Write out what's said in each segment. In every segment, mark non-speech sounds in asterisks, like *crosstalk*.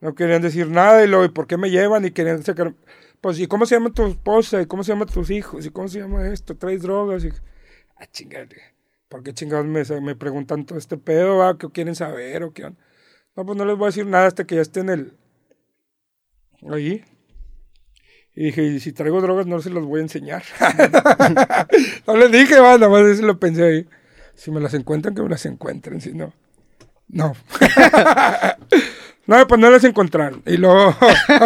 No querían decir nada y luego, ¿y por qué me llevan? Y querían sacar, pues, ¿y cómo se llama tu esposa? ¿Y cómo se llaman tus hijos? ¿Y cómo se llama esto? ¿Traes drogas? Y, ah, chingada. ¿Por qué chingados me, preguntan todo este pedo? ¿va? ¿Qué quieren saber? ¿O qué? No, pues no les voy a decir nada hasta que ya estén el... Ahí. Y dije, si traigo drogas no se las voy a enseñar. *laughs* no les dije, va, nada más eso lo pensé ahí. Si me las encuentran, que me las encuentren, si no. No. *laughs* no, pues no las encontraron. Y luego,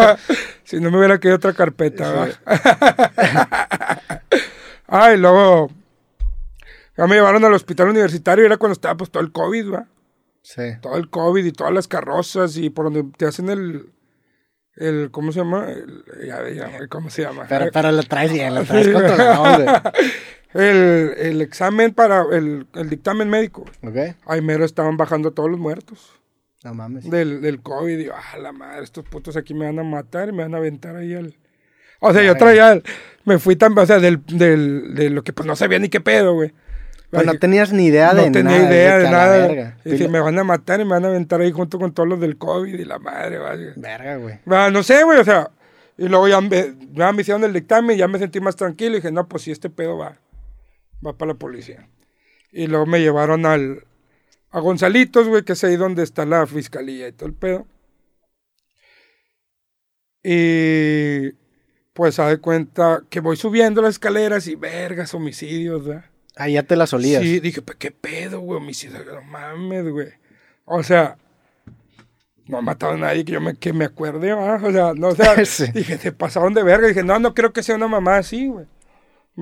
*laughs* si no me hubiera quedado otra carpeta. *laughs* ah, y luego, ya me llevaron al hospital universitario, era cuando estaba pues todo el COVID, ¿va? Sí. Todo el COVID y todas las carrozas y por donde te hacen el el ¿cómo se llama? ¿Cómo se llama? Pero, pero lo traes bien, lo traes controlado, *laughs* el, el examen para el, el dictamen médico. Ok. Ahí mero estaban bajando todos los muertos. No mames. Del, del COVID. Y yo, ah, la madre, estos putos aquí me van a matar y me van a aventar ahí al... O sea, yo traía, me fui tan, o sea, del, del, de lo que pues no sabía ni qué pedo, güey. Pero no tenías ni idea de nada. No tenía idea de, nada. Y si me van a matar y me van a aventar ahí junto con todos los del COVID y la madre, vaya. Verga, güey. No sé, güey, o sea. Y luego ya me, ya me hicieron el dictamen y ya me sentí más tranquilo. Y dije, no, pues si este pedo va, va para la policía. Y luego me llevaron al, a Gonzalitos, güey, que es ahí donde está la fiscalía y todo el pedo. Y pues se da cuenta que voy subiendo las escaleras y vergas, homicidios, ¿verdad? Ah, ya te la solías. Sí, dije, ¿qué pedo, güey? Homicidio, no mames, güey. O sea, no ha matado a nadie que yo me, que me acuerde, ¿verdad? O sea, no, o sea, *laughs* dije, se pasaron de verga. Dije, no, no creo que sea una mamá así, güey.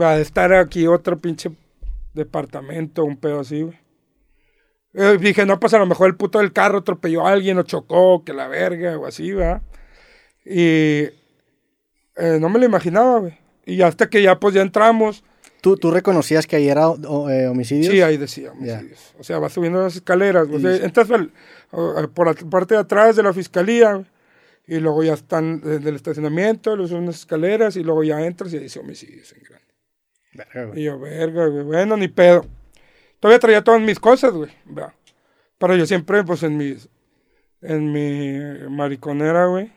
Va a estar aquí otro pinche departamento, un pedo así, güey. Eh, dije, no, pues a lo mejor el puto del carro atropelló a alguien o chocó, que la verga, o así, ¿verdad? Y eh, no me lo imaginaba, güey. Y hasta que ya, pues ya entramos. ¿Tú, ¿Tú reconocías que ahí era eh, homicidios? Sí, ahí decía homicidios. O sea, vas subiendo las escaleras. O sea, entras por la parte de atrás de la fiscalía y luego ya están del estacionamiento, los unas escaleras y luego ya entras y dice homicidios en grande. Verga, güey. Y yo, verga, güey. Bueno, ni pedo. Todavía traía todas mis cosas, güey. Pero yo siempre, pues en mis. En mi mariconera, güey.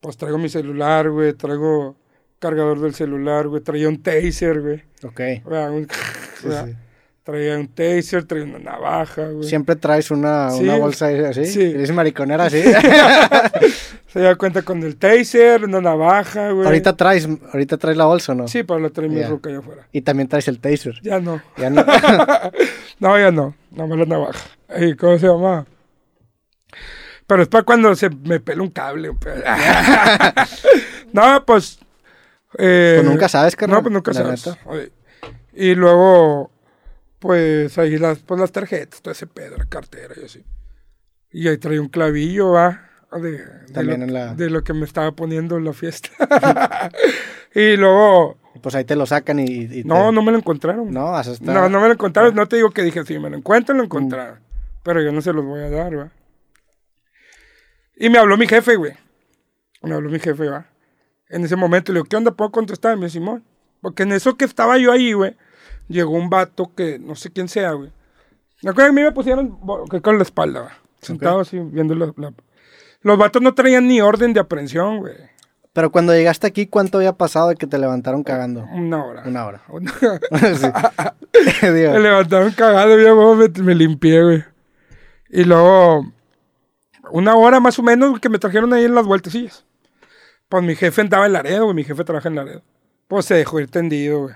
Pues traigo mi celular, güey. Traigo cargador del celular, güey. Traía un taser, güey. Ok. Un, *laughs* sí, sí. Traía un taser, traía una navaja, güey. ¿Siempre traes una, Sí. una bolsa así? Sí. ¿Eres mariconera así? *laughs* Se da cuenta con el taser, una navaja, güey. ahorita, traes, ¿Ahorita traes la bolsa o no? Sí, pero la trae mi Ya. ruca allá afuera. Y también traes el taser. Ya no. Ya no. *laughs* no, ya no. Nada más la navaja. ¿Cómo se llama? Pero es para cuando se me pela un cable. *laughs* no, pues. eh, Pues nunca sabes, carnal. No, pues nunca sabes. Y luego, pues ahí las, pues las tarjetas, todo ese pedo, la cartera y así. Y ahí traía un clavillo, va. De, de También lo, en la- de lo que me estaba poniendo en la fiesta. *laughs* *laughs* y luego, Pues ahí te lo sacan y... y no, te- no me lo encontraron. No, hasta No, no me lo encontraron. No te digo que dije, si me lo encuentran, lo encontraron. Pero yo no se los voy a dar, ¿va? Y me habló mi jefe, güey. Me habló mi jefe, ¿va? En ese momento le digo, ¿qué onda? ¿Puedo contestar? Me dice, Simón. Porque en eso que estaba yo ahí, güey, llegó un vato que no sé quién sea, güey. Me acuerdo que a mí me pusieron con la espalda, ¿va? Sentado así, viendo la, la- Los vatos no traían ni orden de aprehensión, güey. Pero cuando llegaste aquí, ¿cuánto había pasado de que te levantaron cagando? Una hora. Una hora. *laughs* Una- *laughs* *laughs* Me levantaron bien, güey, me, me limpié, güey. Y luego, una hora más o menos que me trajeron ahí en las vueltecillas. Pues mi jefe andaba en Laredo, güey, mi jefe trabaja en Laredo. Pues se dejó ir tendido, güey.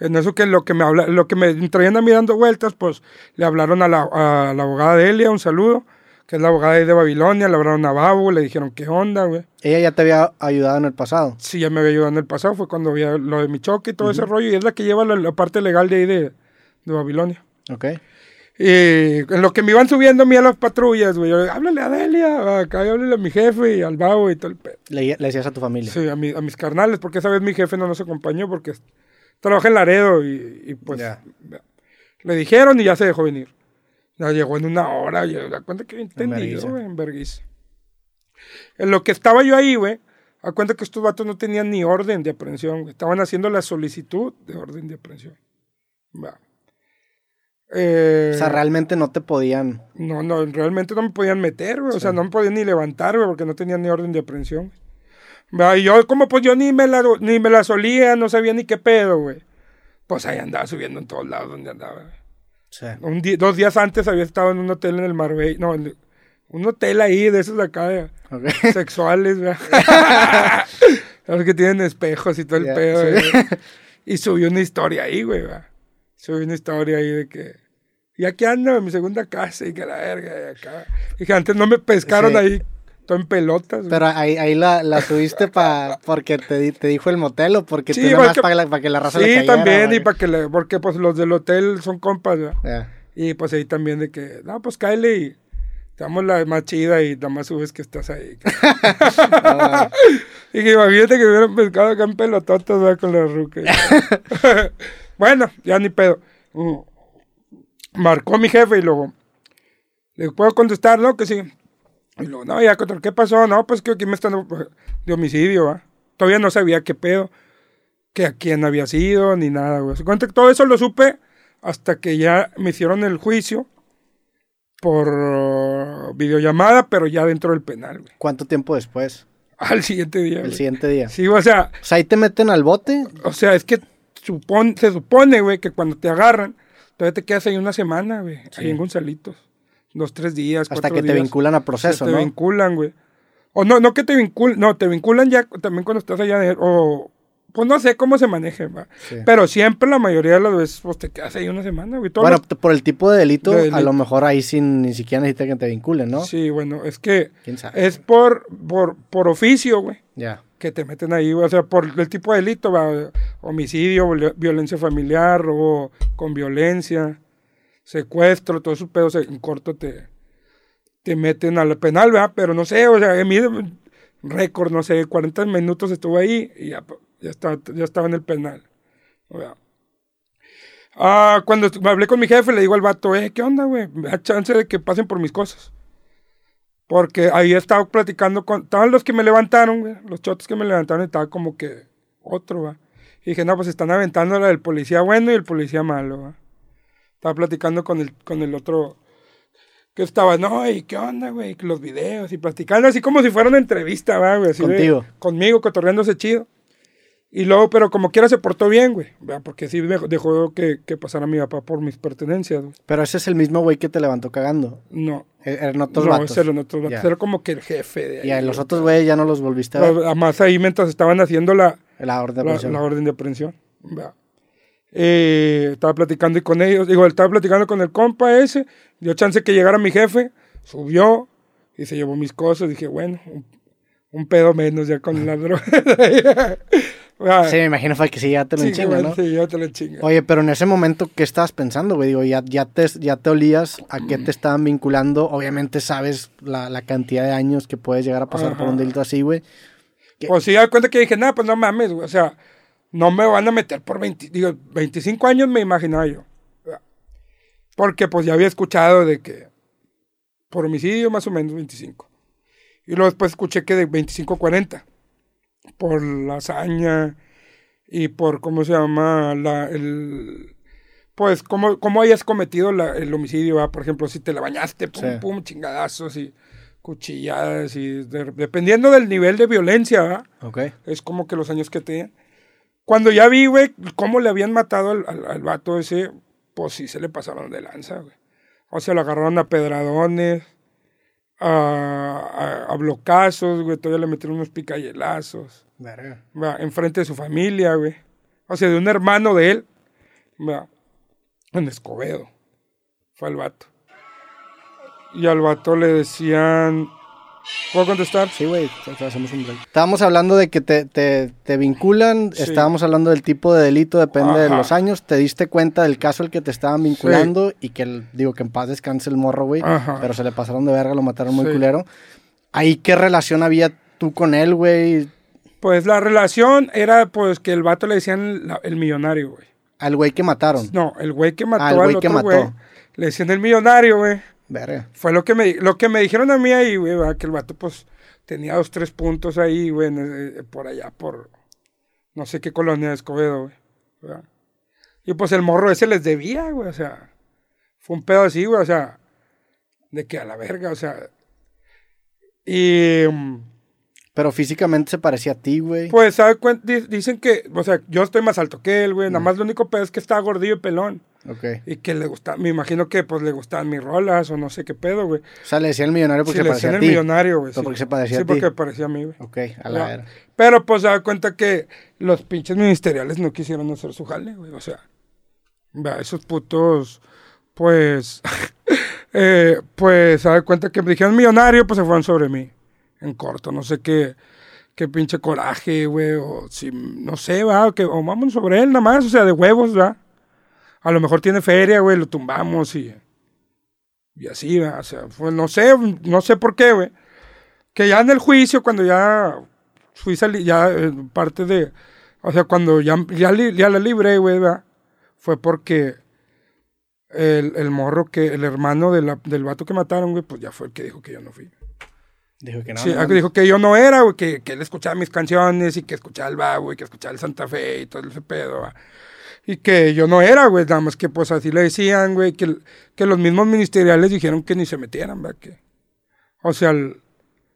En eso que lo que me habla, lo que me traían a mí dando vueltas, pues le hablaron a la, a la abogada de Elia, un saludo, que es la abogada de Babilonia, le hablaron a Babu, le dijeron qué onda, güey. ella ya te había ayudado en el pasado. Sí, ya me había ayudado en el pasado, fue cuando había lo de mi choque y todo ese rollo, y es la que lleva la, la parte legal de ahí de, de Babilonia. Ok. Y en lo que me iban subiendo a mí a las patrullas, güey, yo, háblale a Delia, acá háblale a mi jefe y al babo y todo el pedo. Le, le decías a tu familia. Sí, a, mi- a mis carnales, porque esa vez mi jefe no nos acompañó porque trabaja en Laredo y, y, pues Ya. le dijeron y ya se dejó venir. Ya llegó en una hora, yo da cuenta que bien entendido, güey, en vergüenza. En lo que estaba yo ahí, güey, a cuenta que estos vatos no tenían ni orden de aprehensión, güey. Estaban haciendo la solicitud de orden de aprehensión. Va. Eh, O sea, realmente no te podían. no, no, realmente no me podían meter, güey. O sea, no me podían ni levantar, güey, porque no tenían ni orden de aprehensión. Va, Y yo, como pues yo ni me la, ni me la solía, no sabía ni qué pedo, güey. Pues ahí andaba subiendo en todos lados donde andaba. güey. Sea, Un dos días antes había estado en un hotel en el Marbella. No, en- un hotel ahí de esos de acá de *laughs* sexuales, ¿verdad? *laughs* Los que tienen espejos y todo el pedo. sí. Y subí una historia ahí, güey. ¿verdad? Subí una historia ahí de que. Y aquí ando en mi segunda casa y que la verga. Y acá. Y que antes no me pescaron Sí. ahí, todo en pelotas. Pero ahí, ahí la, la subiste pa, porque te, te dijo el motel o porque Sí, tú nada más porque- para, para que la raza le Sí, también, y para que le. Porque pues los del hotel son compas, ¿verdad? Ya. Y pues ahí también de que, no, pues cáele y te damos la más chida y nada más subes que estás ahí. *laughs* y que *laughs* imagínate que hubieran pescado acá en pelototas ¿verdad? con la ruca. *laughs* bueno, ya ni pedo. Mm. Marcó mi jefe y luego, le puedo contestar, ¿no? Que sí. Y luego, no, ya, Cotor, ¿qué pasó? No, pues que aquí me están de homicidio, ¿va? Todavía no sabía qué pedo, que a quién había sido, ni nada, güey. Se cuenta que todo eso lo supe hasta que ya me hicieron el juicio por videollamada, pero ya dentro del penal, güey. ¿Cuánto tiempo después? Al siguiente día, El güey. siguiente día. Sí, o sea, O sea, ahí te meten al bote. o sea, es que supone, se supone, güey, que cuando te agarran, todavía te quedas ahí una semana, güey, ahí en Gonzalitos. Dos, tres días, Hasta que te vinculan a proceso, te ¿no? vinculan, güey. O no, no que te vinculan, no, te vinculan ya también cuando estás allá, de- o pues no sé cómo se maneje, va. Sí. Pero siempre la mayoría de las veces, pues te quedas ahí una semana, güey. Bueno, los- por el tipo de delito, De a lo mejor ahí sin ni siquiera necesita que te vinculen, ¿no? Sí, bueno, es que ¿Quién sabe? es por, por, por oficio, güey. Ya. que te meten ahí, o sea, por el tipo de delito, va, homicidio, viol- violencia familiar, robo con violencia, secuestro, todo esos pedos en corto te, te meten al penal, ¿verdad? Pero no sé, o sea, récord, no sé, 40 minutos estuve ahí y ya, ya, estaba, ya estaba en el penal. Ah, cuando hablé con mi jefe, le digo al vato, eh, ¿qué onda, güey? Me chance de que pasen por mis cosas. Porque ahí estaba platicando con. Estaban los que me levantaron, güey. Los chotos que me levantaron, estaba como que otro, va. Y dije, no, pues están aventando la del policía bueno y el policía malo, va. Estaba platicando con el, con el otro. Que estaba, no, y qué onda, güey, los videos y platicando así como si fuera una entrevista, va, güey. así de- Contigo. conmigo, cotorreándose chido. Y luego, pero como quiera se portó bien, güey. ¿verdad? Porque sí dejó, dejó que, que pasara mi papá por mis pertenencias, güey. Pero ese es el mismo güey que te levantó cagando. No. E- Eran otros no, vatos. ese era, en otros vatos. Era como que el jefe de ahí. Y a los otros güeyes ya no los volviste a ver. Además ahí mientras estaban haciendo la, La orden de la, prisión. la orden de aprehensión. ¿verdad? Eh, estaba platicando con ellos, digo, estaba platicando con el compa ese, dio chance que llegara mi jefe, subió y se llevó mis cosas. Dije, bueno, un, un pedo menos ya con la *laughs* droga. *laughs* Ah, Sí, me imagino fue que sí, ya te lo sí, enchinga, ¿no? sí, ya te lo chinga. Oye, pero en ese momento, ¿qué estabas pensando, güey? Digo, ya, ya, te, ya te olías a qué te estaban vinculando. Obviamente sabes la, la cantidad de años que puedes llegar a pasar por un Ajá. delito así, güey. Pues sí, da cuenta que dije, nada, pues no mames, güey. O sea, no me van a meter por 20, digo, 25 años me imaginaba yo. Porque pues ya había escuchado de que por homicidio más o menos 25. Y luego después escuché que de 25 a 40. Por la hazaña y por, ¿cómo se llama? La, el, pues, cómo, cómo hayas cometido la- el homicidio, ¿va? Por ejemplo, si te la bañaste, pum, Sí. pum, chingadazos y cuchilladas y de- dependiendo del nivel de violencia, ¿va? Ok. Es como que los años que tenían. Cuando ya vi, güey, cómo le habían matado al, al, al vato ese, pues sí se le pasaron de lanza, güey. O sea, lo agarraron a pedradones, a, a, a blocazos, güey. Todavía le metieron unos picayelazos. Verga. Enfrente de su familia, güey. O sea, de un hermano de él. Va, en Escobedo. Fue el vato. Y al vato le decían. ¿Puedo contestar? Sí, güey, te- hacemos un break. Estábamos hablando de que te, te, te vinculan, Sí. estábamos hablando del tipo de delito, depende de Ajá. los años. Te diste cuenta del caso al que te estaban vinculando y que, el- digo, que en paz descanse el morro, güey. Pero se le pasaron de verga, lo mataron muy Sí. culero. ¿Ahí qué relación había tú con él, güey? Pues la relación era pues que el vato le decían la- el millonario, güey. Al güey que mataron. No, el güey que mató Ah, el al güey que otro mató. güey. Le decían el millonario, güey. Verga. Fue lo que me, lo que me dijeron a mí ahí, güey, ¿verdad? que el vato pues tenía dos, tres puntos ahí, güey, el- por allá, por no sé qué colonia de Escobedo, güey. ¿verdad? Y pues el morro ese les debía, güey, o sea, Fue un pedo así, güey, o sea, de que a la verga, o sea. Y. mm, Pero físicamente se parecía a ti, güey. Pues, ¿sabe cuen- di- Dicen que, o sea, yo estoy más alto que él, güey. Nada más lo único pedo es que está gordillo y pelón. Ok. Y que le gusta, me imagino que pues le gustaban mis rolas o no sé qué pedo, güey. O sea, le decía el millonario porque Sí, se le parecía decían a el ti. millonario, güey. Pero porque se parecía sí, a ti. porque parecía a mí, güey. Ok, a la Ya. Pero pues se da cuenta que los pinches ministeriales no quisieron hacer su jale, güey. O sea, esos putos, pues, *laughs* eh, pues se da cuenta que me dijeron millonario, pues se fueron sobre mí. En corto, no sé qué, qué pinche coraje, güey. O si, no sé, va, que, o vamos sobre él nada más, o sea, de huevos, va. A lo mejor tiene feria, güey, lo tumbamos y, y así, va. O sea, fue, no sé, no sé por qué, güey. Que ya en el juicio, cuando ya fui sali- ya eh, parte de, o sea, cuando ya, ya, li- ya la libré, güey, ¿verdad? fue porque el, el morro que, el hermano de la- del vato que mataron, güey, pues ya fue el que dijo que yo no fui. Dijo que no. sí, no, dijo que yo no era, güey, que, que él escuchaba mis canciones y que escuchaba el Babo y que escuchaba el Santa Fe y todo ese pedo, ¿va? Y que yo no era, güey, nada más que pues así le decían, güey, que, que los mismos ministeriales dijeron que ni se metieran, ¿verdad? Que, o sea, el-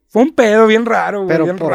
fue un pedo bien raro, güey, Pero bien por